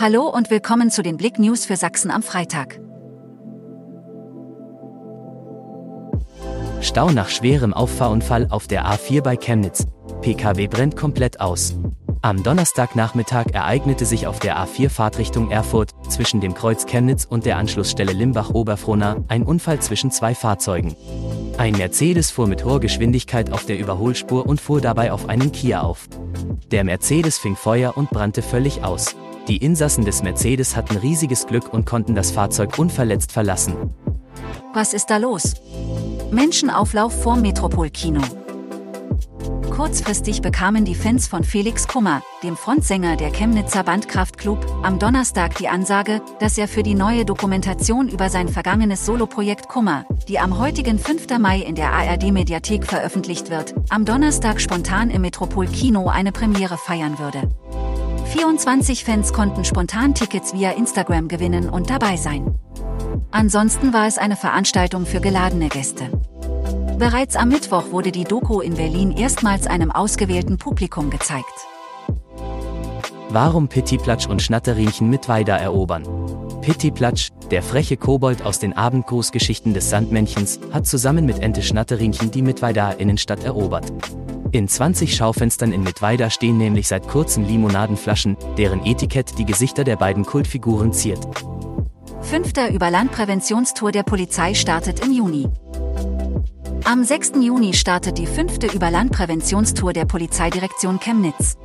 Hallo und willkommen zu den Blick News für Sachsen am Freitag. Stau nach schwerem Auffahrunfall auf der A4 bei Chemnitz. PKW brennt komplett aus. Am Donnerstagnachmittag ereignete sich auf der A4 Fahrtrichtung Erfurt zwischen dem Kreuz Chemnitz und der Anschlussstelle Limbach-Oberfrohna ein Unfall zwischen zwei Fahrzeugen. Ein Mercedes fuhr mit hoher Geschwindigkeit auf der Überholspur und fuhr dabei auf einen Kia auf. Der Mercedes fing Feuer und brannte völlig aus. Die Insassen des Mercedes hatten riesiges Glück und konnten das Fahrzeug unverletzt verlassen. Was ist da los? Menschenauflauf vor Metropolkino. Kurzfristig bekamen die Fans von Felix Kummer, dem Frontsänger der Chemnitzer Bandkraftclub, am Donnerstag die Ansage, dass er für die neue Dokumentation über sein vergangenes Soloprojekt Kummer, die am heutigen 5. Mai in der ARD-Mediathek veröffentlicht wird, am Donnerstag spontan im Metropolkino eine Premiere feiern würde. 24 Fans konnten spontan Tickets via Instagram gewinnen und dabei sein. Ansonsten war es eine Veranstaltung für geladene Gäste. Bereits am Mittwoch wurde die Doku in Berlin erstmals einem ausgewählten Publikum gezeigt. Warum Pittiplatsch und Schnatterinchen mit Weida erobern? Pittiplatsch, der freche Kobold aus den Abendgrußgeschichten des Sandmännchens, hat zusammen mit Ente Schnatterinchen die Mittweidaer Innenstadt erobert. In 20 Schaufenstern in Mittweida stehen nämlich seit kurzem Limonadenflaschen, deren Etikett die Gesichter der beiden Kultfiguren ziert. Fünfter Überlandpräventionstour der Polizei startet im Juni. Am 6. Juni startet die fünfte Überlandpräventionstour der Polizeidirektion Chemnitz.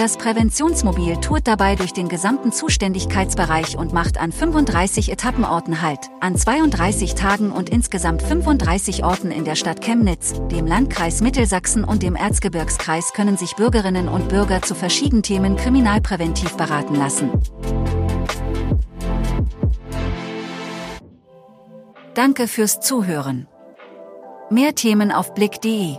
Das Präventionsmobil tourt dabei durch den gesamten Zuständigkeitsbereich und macht an 35 Etappenorten Halt, an 32 Tagen und insgesamt 35 Orten in der Stadt Chemnitz, dem Landkreis Mittelsachsen und dem Erzgebirgskreis können sich Bürgerinnen und Bürger zu verschiedenen Themen kriminalpräventiv beraten lassen. Danke fürs Zuhören. Mehr Themen auf blick.de